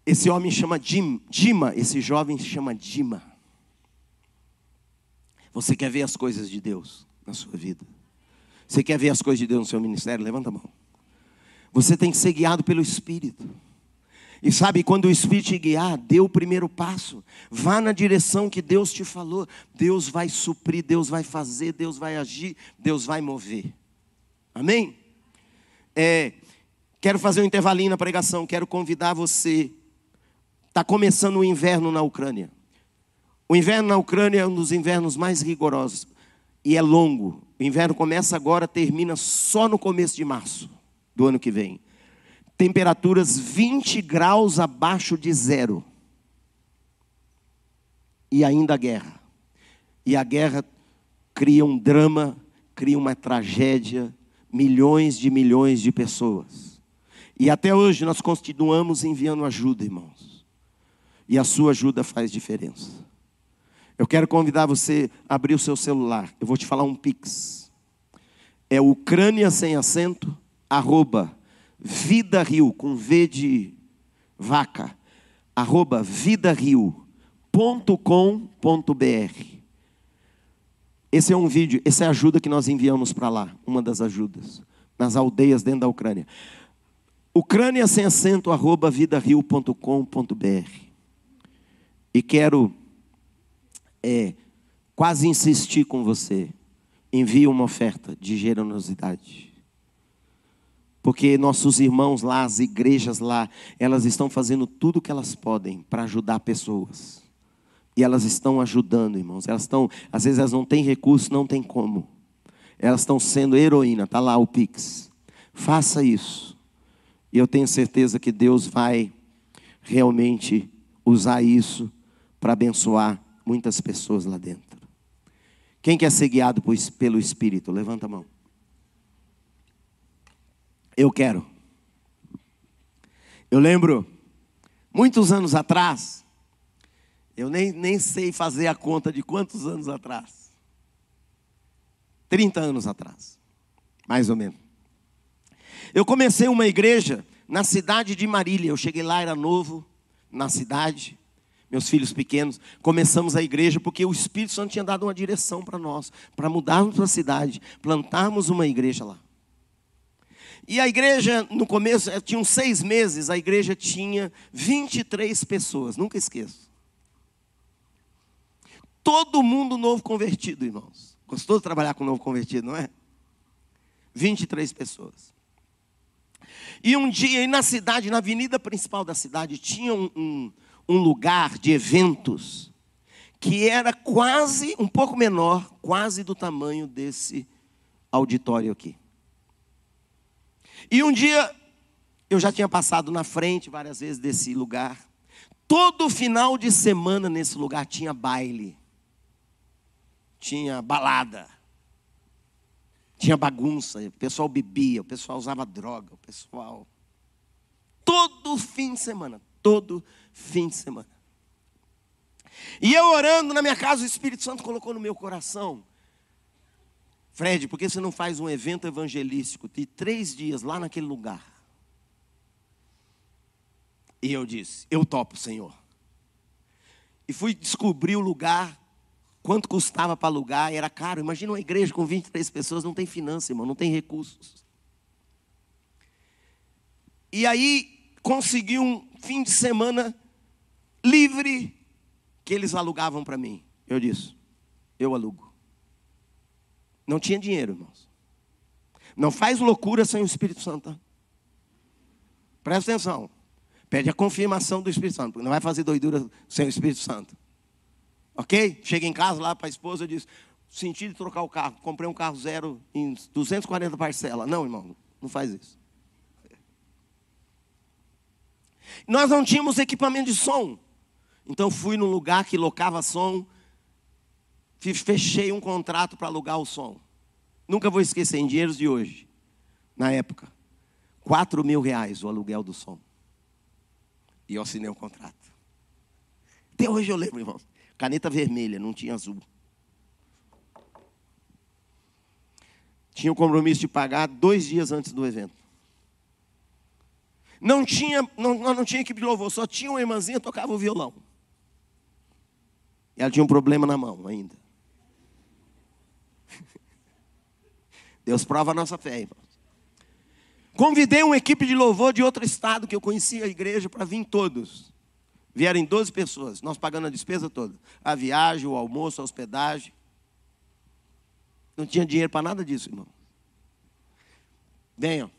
Esse homem chama Jim, Dima, esse jovem se chama Dima. Você quer ver as coisas de Deus na sua vida? Você quer ver as coisas de Deus no seu ministério? Levanta a mão. Você tem que ser guiado pelo Espírito. E sabe, quando o Espírito te guiar, dê o primeiro passo. Vá na direção que Deus te falou. Deus vai suprir, Deus vai fazer, Deus vai agir, Deus vai mover. Amém? É, quero fazer um intervalinho na pregação. Quero convidar você Está começando o inverno na Ucrânia. O inverno na Ucrânia é um dos invernos mais rigorosos e é longo. O inverno começa agora, termina só no começo de março do ano que vem. Temperaturas 20 graus abaixo de zero. E ainda guerra. E a guerra cria um drama, cria uma tragédia, milhões de milhões de pessoas. E até hoje nós continuamos enviando ajuda, irmãos. E a sua ajuda faz diferença. Eu quero convidar você a abrir o seu celular. Eu vou te falar um pix. É Ucrânia sem acento, arroba, Vida Rio, com V de vaca, arroba vidario.com.br. Esse é um vídeo, essa é a ajuda que nós enviamos para lá, uma das ajudas, nas aldeias dentro da Ucrânia. Ucrânia sem acento, arroba vidario.com.br. E quero é, quase insistir com você. Envie uma oferta de generosidade. Porque nossos irmãos lá, as igrejas lá, elas estão fazendo tudo o que elas podem para ajudar pessoas. E elas estão ajudando, irmãos. Elas estão, às vezes elas não têm recurso, não tem como. Elas estão sendo heroína, tá lá o Pix. Faça isso. E eu tenho certeza que Deus vai realmente usar isso para abençoar muitas pessoas lá dentro. Quem quer ser guiado pelo Espírito? Levanta a mão. Eu quero. Eu lembro, muitos anos atrás, eu nem, nem sei fazer a conta de quantos anos atrás. 30 anos atrás, mais ou menos. Eu comecei uma igreja na cidade de Marília. Eu cheguei lá, era novo na cidade meus filhos pequenos, começamos a igreja porque o Espírito Santo tinha dado uma direção para nós, para mudarmos para a cidade, plantarmos uma igreja lá. E a igreja, no começo, eh, tinham seis meses, a igreja tinha 23 pessoas, nunca esqueço. Todo mundo novo convertido, irmãos. Gostou de trabalhar com novo convertido, não é? 23 pessoas. E um dia, na cidade, na avenida principal da cidade, tinha um, um um lugar de eventos que era quase, um pouco menor, quase do tamanho desse auditório aqui. E um dia, eu já tinha passado na frente várias vezes desse lugar. Todo final de semana nesse lugar tinha baile, tinha balada, tinha bagunça, o pessoal bebia, o pessoal usava droga, o pessoal. Todo fim de semana, todo fim de semana. E eu orando na minha casa, o Espírito Santo colocou no meu coração. Fred, por que você não faz um evento evangelístico de três dias lá naquele lugar? E eu disse: Eu topo, Senhor. E fui descobrir o lugar, quanto custava para alugar, era caro. Imagina uma igreja com 23 pessoas, não tem finança, irmão, não tem recursos. E aí consegui um fim de semana livre que eles alugavam para mim. Eu disse: Eu alugo. Não tinha dinheiro, irmãos. Não faz loucura sem o Espírito Santo. Tá? Presta atenção. Pede a confirmação do Espírito Santo, porque não vai fazer doidura sem o Espírito Santo. Ok? Chega em casa lá para a esposa e diz: Senti de trocar o carro, comprei um carro zero em 240 parcelas. Não, irmão, não faz isso. Nós não tínhamos equipamento de som. Então fui num lugar que locava som, fechei um contrato para alugar o som. Nunca vou esquecer, em dinheiros de hoje, na época, 4 mil reais o aluguel do som. E eu assinei o um contrato. Até hoje eu lembro, irmão. Caneta vermelha, não tinha azul. Tinha o compromisso de pagar dois dias antes do evento. Não tinha, não, não tinha equipe de louvor, só tinha uma irmãzinha que tocava o violão. E ela tinha um problema na mão ainda. [LAUGHS] Deus prova a nossa fé, irmãos. Convidei uma equipe de louvor de outro estado que eu conhecia a igreja para vir todos. Vieram 12 pessoas, nós pagando a despesa toda. A viagem, o almoço, a hospedagem. Não tinha dinheiro para nada disso, irmão. Venham.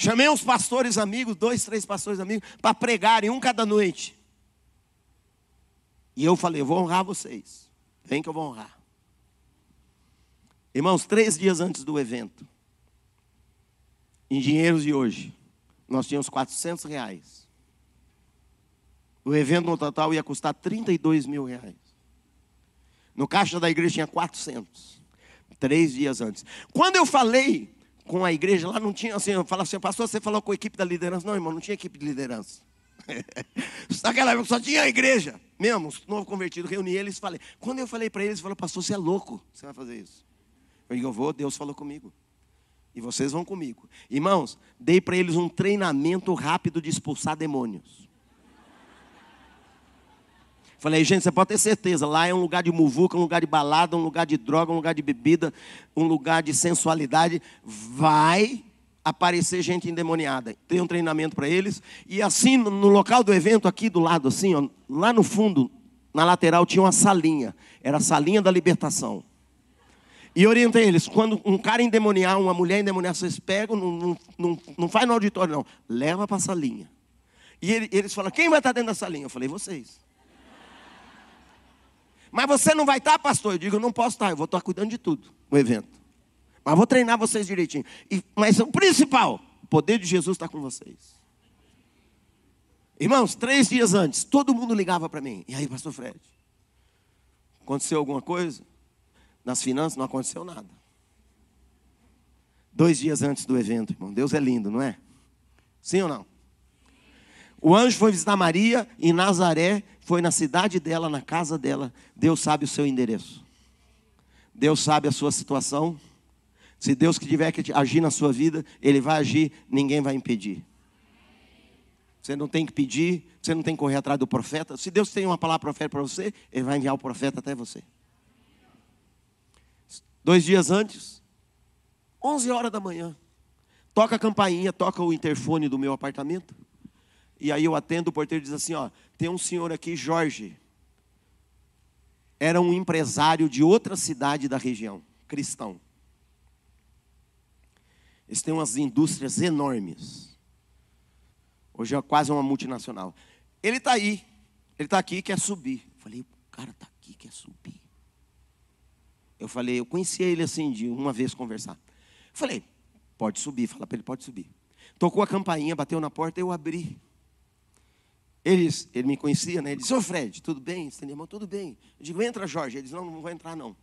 Chamei uns pastores amigos, dois, três pastores amigos, para pregarem um cada noite. E eu falei, eu vou honrar vocês. Vem que eu vou honrar. Irmãos, três dias antes do evento, em dinheiros de hoje, nós tínhamos 400 reais. O evento no total ia custar 32 mil reais. No caixa da igreja tinha 400. Três dias antes. Quando eu falei com a igreja, lá não tinha assim, eu falava assim, pastor, você falou com a equipe da liderança. Não, irmão, não tinha equipe de liderança. [LAUGHS] Naquela época só tinha a igreja. Mesmo, os novo convertido, reuni eles e falei. Quando eu falei para eles, eles falaram, pastor, você é louco, você vai fazer isso. Eu digo, eu vou, Deus falou comigo. E vocês vão comigo. Irmãos, dei para eles um treinamento rápido de expulsar demônios. Falei, gente, você pode ter certeza, lá é um lugar de muvuca, um lugar de balada, um lugar de droga, um lugar de bebida, um lugar de sensualidade. Vai aparecer gente endemoniada. Tem um treinamento para eles. E assim, no local do evento, aqui do lado, assim, ó, lá no fundo, na lateral, tinha uma salinha. Era a salinha da libertação. E orientei eles, quando um cara endemoniar, uma mulher endemoniar, vocês pegam, não, não, não, não faz no auditório, não. Leva para a salinha. E ele, eles falam, quem vai estar dentro da salinha? Eu falei, vocês. Mas você não vai estar, pastor? Eu digo, não posso estar, eu vou estar cuidando de tudo, o evento. Mas vou treinar vocês direitinho. E, mas o principal, o poder de Jesus está com vocês. Irmãos, três dias antes, todo mundo ligava para mim. E aí, pastor Fred? Aconteceu alguma coisa? Nas finanças não aconteceu nada. Dois dias antes do evento, irmão. Deus é lindo, não é? Sim ou não? O anjo foi visitar Maria em Nazaré, foi na cidade dela, na casa dela. Deus sabe o seu endereço. Deus sabe a sua situação. Se Deus que tiver que agir na sua vida, Ele vai agir, ninguém vai impedir. Você não tem que pedir, você não tem que correr atrás do profeta. Se Deus tem uma palavra profética para você, Ele vai enviar o profeta até você. Dois dias antes, 11 horas da manhã, toca a campainha, toca o interfone do meu apartamento. E aí eu atendo, o porteiro diz assim: ó, tem um senhor aqui, Jorge. Era um empresário de outra cidade da região, cristão. Eles têm umas indústrias enormes. Hoje é quase uma multinacional. Ele está aí, ele está aqui quer subir. Falei, o cara está aqui quer subir. Eu falei, eu conhecia ele assim, de uma vez conversar. Falei, pode subir, fala para ele, pode subir. Tocou a campainha, bateu na porta, eu abri. Ele, ele me conhecia, né? Ele disse, ô Fred, tudo bem? Estendeu irmão, tudo bem. Eu digo, entra, Jorge. Ele disse, não, não vou entrar, não.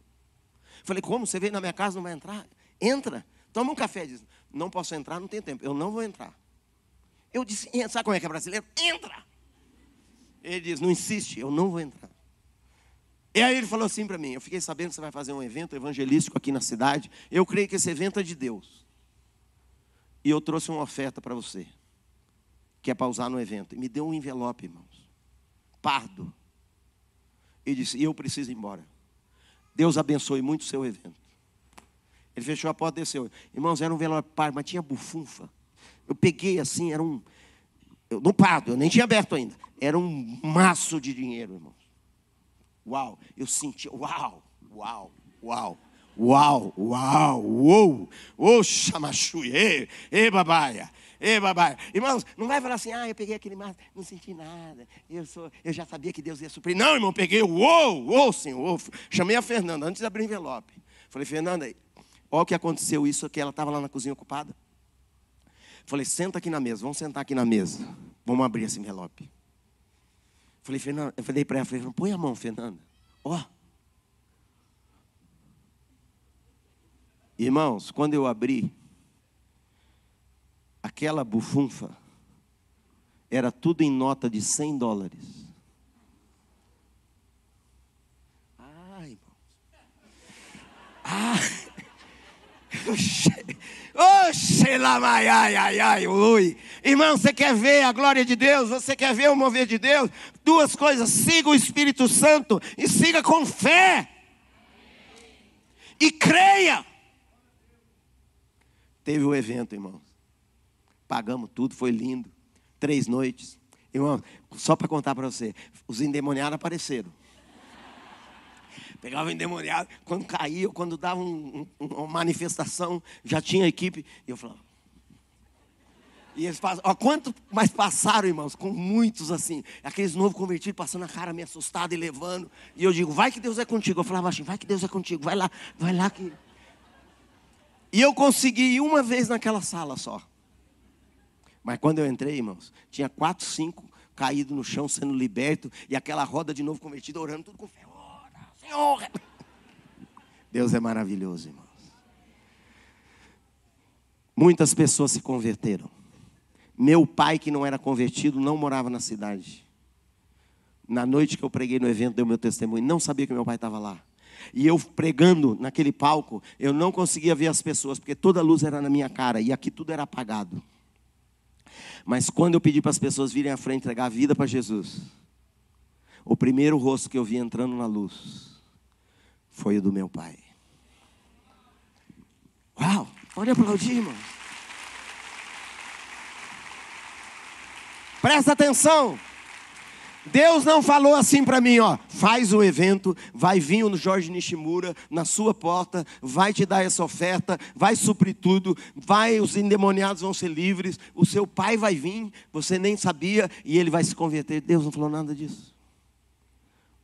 Falei, como? Você veio na minha casa, não vai entrar? Entra. Toma um café. Diz, não posso entrar, não tem tempo. Eu não vou entrar. Eu disse, sabe como é que é brasileiro? Entra. Ele diz, não insiste, eu não vou entrar. E aí ele falou assim para mim: Eu fiquei sabendo que você vai fazer um evento evangelístico aqui na cidade. Eu creio que esse evento é de Deus. E eu trouxe uma oferta para você, que é para usar no evento. E me deu um envelope, irmãos, pardo. E disse: eu preciso ir embora. Deus abençoe muito o seu evento. Ele fechou a porta e desceu. Irmãos, era um velório par, mas tinha bufunfa. Eu peguei assim, era um. Eu, no Prado, eu nem tinha aberto ainda. Era um maço de dinheiro, irmãos. Uau, eu senti, uau, uau, uau. Uau, uau, uou, ô chamachui, e, e babaia, e babaia. Irmãos, não vai falar assim, ah, eu peguei aquele maço, não senti nada, eu, sou, eu já sabia que Deus ia suprir. Não, irmão, peguei, uou, uou, senhor, chamei a Fernanda, antes de abrir o envelope. Falei, Fernanda, olha o que aconteceu, isso aqui, ela estava lá na cozinha ocupada. Falei, senta aqui na mesa, vamos sentar aqui na mesa, vamos abrir esse envelope. Falei, Fernanda, eu falei para ela, falei, põe a mão, Fernanda, ó. Oh, Irmãos, quando eu abri, aquela bufunfa era tudo em nota de 100 dólares. Ai, irmãos. Ah. [LAUGHS] Oxe, lamai, ai, ai, ai, ui. Irmão, você quer ver a glória de Deus? Você quer ver o mover de Deus? Duas coisas: siga o Espírito Santo e siga com fé. E creia. Teve o evento, irmãos. Pagamos tudo, foi lindo. Três noites. Irmão, só para contar para você, os endemoniados apareceram. Pegava o endemoniado, quando caía, quando dava um, um, uma manifestação, já tinha equipe. E eu falava. E eles passam, ó, quanto mais passaram, irmãos, com muitos assim, aqueles novos convertidos passando a cara meio assustado e levando. E eu digo, vai que Deus é contigo. Eu falava assim, vai que Deus é contigo, vai lá, vai lá que. E eu consegui ir uma vez naquela sala só. Mas quando eu entrei, irmãos, tinha quatro, cinco caídos no chão, sendo liberto, e aquela roda de novo convertida, orando tudo com fé. Ora, Senhor! Deus é maravilhoso, irmãos. Muitas pessoas se converteram. Meu pai, que não era convertido, não morava na cidade. Na noite que eu preguei no evento, deu meu testemunho, não sabia que meu pai estava lá. E eu pregando naquele palco, eu não conseguia ver as pessoas, porque toda a luz era na minha cara e aqui tudo era apagado. Mas quando eu pedi para as pessoas virem à frente entregar a vida para Jesus, o primeiro rosto que eu vi entrando na luz foi o do meu pai. Uau! Pode aplaudir, irmão. Presta atenção. Deus não falou assim para mim, ó, faz o evento, vai vir o Jorge Nishimura na sua porta, vai te dar essa oferta, vai suprir tudo, vai, os endemoniados vão ser livres, o seu pai vai vir, você nem sabia, e ele vai se converter. Deus não falou nada disso.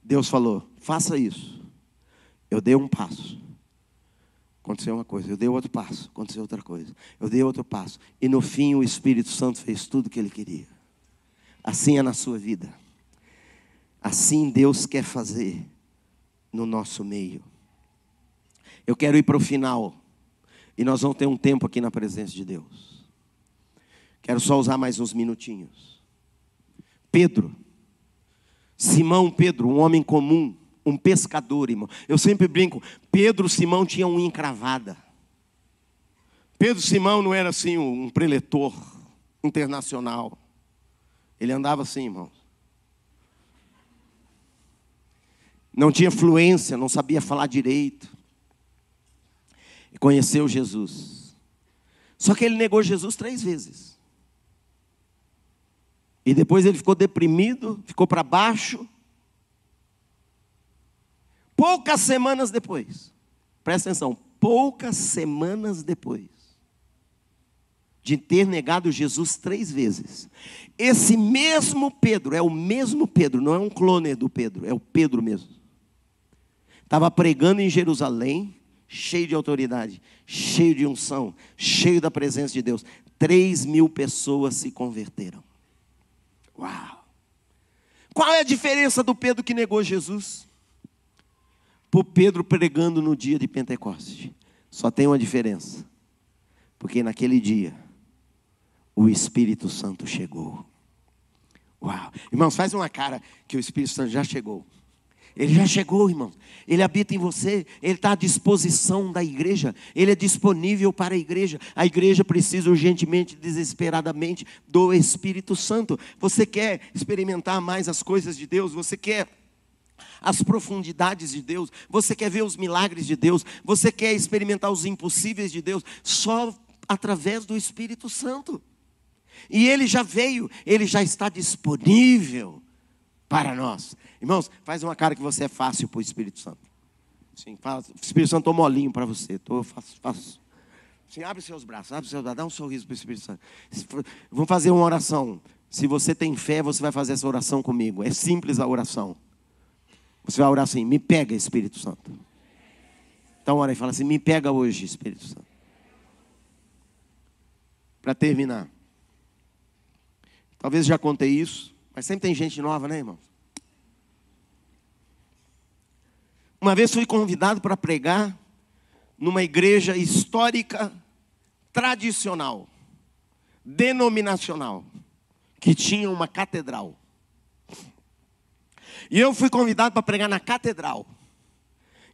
Deus falou, faça isso. Eu dei um passo. Aconteceu uma coisa, eu dei outro passo, aconteceu outra coisa. Eu dei outro passo. E no fim o Espírito Santo fez tudo o que ele queria. Assim é na sua vida. Assim Deus quer fazer no nosso meio. Eu quero ir para o final. E nós vamos ter um tempo aqui na presença de Deus. Quero só usar mais uns minutinhos. Pedro, Simão Pedro, um homem comum, um pescador, irmão. Eu sempre brinco, Pedro Simão tinha unha encravada. Pedro Simão não era assim um preletor internacional. Ele andava assim, irmãos. Não tinha fluência, não sabia falar direito. E conheceu Jesus. Só que ele negou Jesus três vezes. E depois ele ficou deprimido, ficou para baixo. Poucas semanas depois, presta atenção, poucas semanas depois de ter negado Jesus três vezes, esse mesmo Pedro, é o mesmo Pedro, não é um clone do Pedro, é o Pedro mesmo Estava pregando em Jerusalém, cheio de autoridade, cheio de unção, cheio da presença de Deus. Três mil pessoas se converteram. Uau! Qual é a diferença do Pedro que negou Jesus? Para Pedro pregando no dia de Pentecoste. Só tem uma diferença. Porque naquele dia, o Espírito Santo chegou. Uau! Irmãos, faz uma cara que o Espírito Santo já chegou. Ele já chegou, irmão. Ele habita em você. Ele está à disposição da igreja. Ele é disponível para a igreja. A igreja precisa urgentemente, desesperadamente do Espírito Santo. Você quer experimentar mais as coisas de Deus? Você quer as profundidades de Deus? Você quer ver os milagres de Deus? Você quer experimentar os impossíveis de Deus? Só através do Espírito Santo. E ele já veio, ele já está disponível para nós. Irmãos, faz uma cara que você é fácil para o Espírito Santo. Sim, faz, o Espírito Santo estou molinho para você. Tô, faço, faço. Sim, abre seus braços, abre seus braços, dá um sorriso para o Espírito Santo. Vamos fazer uma oração. Se você tem fé, você vai fazer essa oração comigo. É simples a oração. Você vai orar assim: me pega, Espírito Santo. Então ora e fala assim: me pega hoje, Espírito Santo. Para terminar. Talvez já contei isso, mas sempre tem gente nova, né, irmão? Uma vez fui convidado para pregar numa igreja histórica, tradicional, denominacional, que tinha uma catedral. E eu fui convidado para pregar na catedral.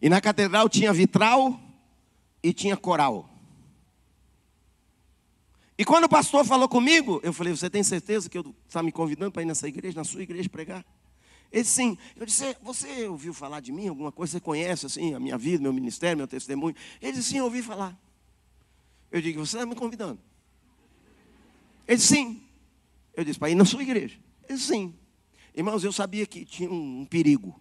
E na catedral tinha vitral e tinha coral. E quando o pastor falou comigo, eu falei: Você tem certeza que eu está me convidando para ir nessa igreja, na sua igreja pregar? Ele sim. Eu disse: Você ouviu falar de mim? Alguma coisa? Você conhece assim a minha vida, meu ministério, meu testemunho? Ele disse: Sim, eu ouvi falar. Eu digo: Você está me convidando? Ele disse: Sim. Eu disse: Para ir na sua igreja? Ele disse: Sim. Irmãos, eu sabia que tinha um, um perigo.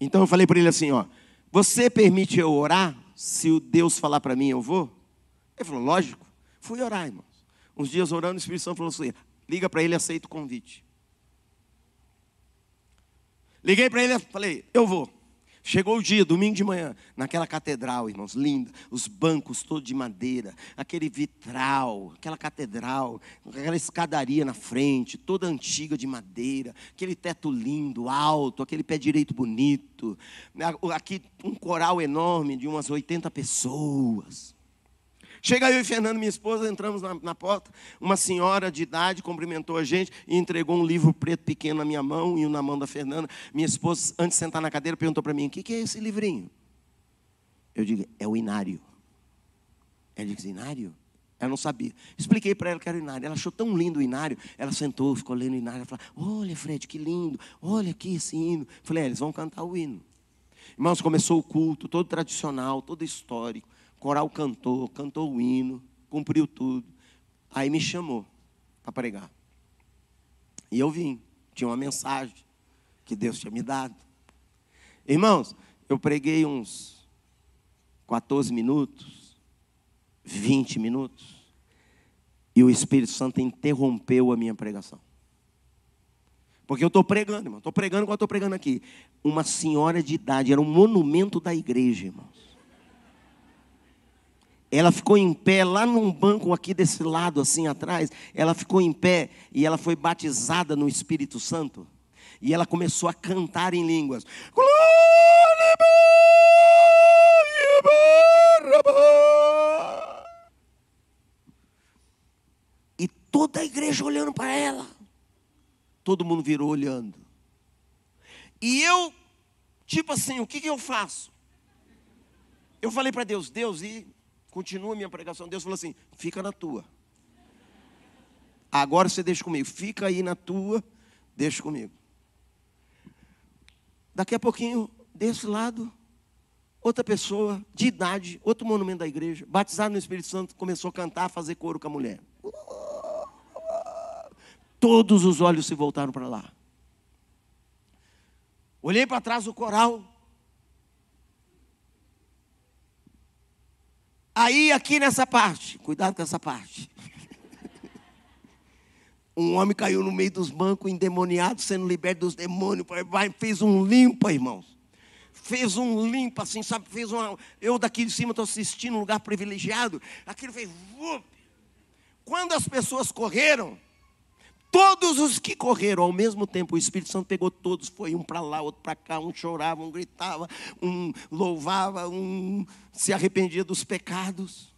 Então eu falei para ele assim: Ó, você permite eu orar? Se o Deus falar para mim, eu vou? Ele falou: Lógico. Fui orar, irmãos. Uns dias orando, o Espírito Santo falou assim: liga para ele e aceita o convite. Liguei para ele e falei: eu vou. Chegou o dia, domingo de manhã, naquela catedral, irmãos, linda, os bancos todos de madeira, aquele vitral, aquela catedral, aquela escadaria na frente, toda antiga de madeira, aquele teto lindo, alto, aquele pé direito bonito, aqui um coral enorme de umas 80 pessoas. Chega eu e Fernando, minha esposa, entramos na, na, porta. Uma senhora de idade cumprimentou a gente e entregou um livro preto pequeno na minha mão e um na mão da Fernanda. Minha esposa, antes de sentar na cadeira, perguntou para mim: O que, que é esse livrinho? Eu digo: É o Inário. Ela disse: Inário? Ela não sabia. Expliquei para ela que era o Inário. Ela achou tão lindo o Inário. Ela sentou, ficou lendo o Inário. Ela falou: Olha, Fred, que lindo. Olha aqui esse hino. Falei: é, Eles vão cantar o hino. Irmãos, começou o culto, todo tradicional, todo histórico coral cantou, cantou o hino, cumpriu tudo. Aí me chamou para pregar. E eu vim, tinha uma mensagem que Deus tinha me dado. Irmãos, eu preguei uns 14 minutos, 20 minutos, e o Espírito Santo interrompeu a minha pregação. Porque eu estou pregando, irmão. Estou pregando igual estou pregando aqui. Uma senhora de idade, era um monumento da igreja, irmãos. Ela ficou em pé lá num banco aqui desse lado, assim atrás. Ela ficou em pé e ela foi batizada no Espírito Santo. E ela começou a cantar em línguas. E toda a igreja olhando para ela. Todo mundo virou olhando. E eu, tipo assim, o que, que eu faço? Eu falei para Deus, Deus, e Continua a minha pregação. Deus falou assim: fica na tua. Agora você deixa comigo. Fica aí na tua, deixa comigo. Daqui a pouquinho, desse lado, outra pessoa de idade, outro monumento da igreja, batizado no Espírito Santo, começou a cantar, fazer coro com a mulher. Todos os olhos se voltaram para lá. Olhei para trás do coral, Aí, aqui nessa parte, cuidado com essa parte. [LAUGHS] Um homem caiu no meio dos bancos, endemoniado, sendo liberto dos demônios. Fez um limpa, irmãos. Fez um limpa, assim, sabe? Fez uma. Eu daqui de cima estou assistindo um lugar privilegiado. Aquilo fez. Quando as pessoas correram, Todos os que correram ao mesmo tempo, o Espírito Santo pegou todos, foi um para lá, outro para cá, um chorava, um gritava, um louvava, um se arrependia dos pecados.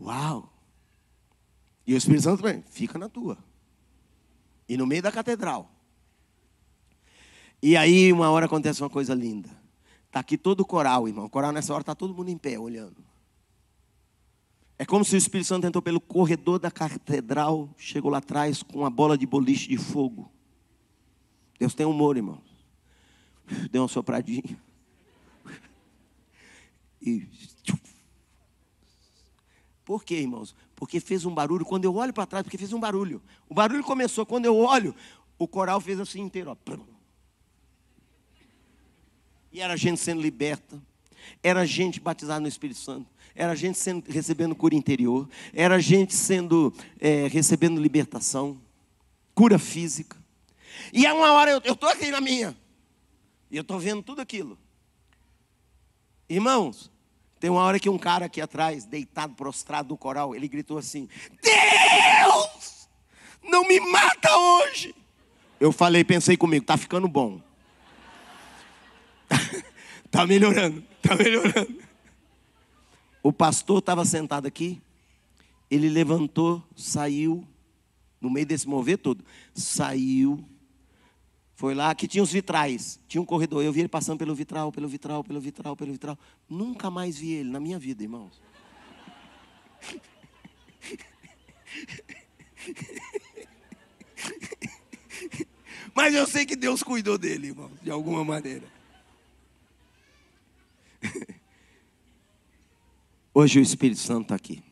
Uau! E o Espírito Santo também, fica na tua. E no meio da catedral. E aí, uma hora acontece uma coisa linda. Está aqui todo o coral, irmão. O coral nessa hora está todo mundo em pé, olhando. É como se o Espírito Santo entrou pelo corredor da catedral, chegou lá atrás com uma bola de boliche de fogo. Deus tem humor, irmãos. Deu uma sopradinha. E. Por quê, irmãos? Porque fez um barulho. Quando eu olho para trás, porque fez um barulho. O barulho começou. Quando eu olho, o coral fez assim inteiro. Ó. E era gente sendo liberta. Era gente batizada no Espírito Santo. Era gente sendo, recebendo cura interior. Era gente sendo é, recebendo libertação. Cura física. E é uma hora, eu estou aqui na minha. E eu estou vendo tudo aquilo. Irmãos, tem uma hora que um cara aqui atrás, deitado, prostrado no coral, ele gritou assim: Deus, não me mata hoje. Eu falei, pensei comigo, tá ficando bom. [LAUGHS] tá melhorando, tá melhorando. O pastor estava sentado aqui, ele levantou, saiu, no meio desse mover todo, saiu, foi lá que tinha os vitrais, tinha um corredor. Eu vi ele passando pelo vitral, pelo vitral, pelo vitral, pelo vitral. Nunca mais vi ele na minha vida, irmãos. [LAUGHS] Mas eu sei que Deus cuidou dele, irmão, de alguma maneira. [LAUGHS] Hoje o Espírito Santo está aqui.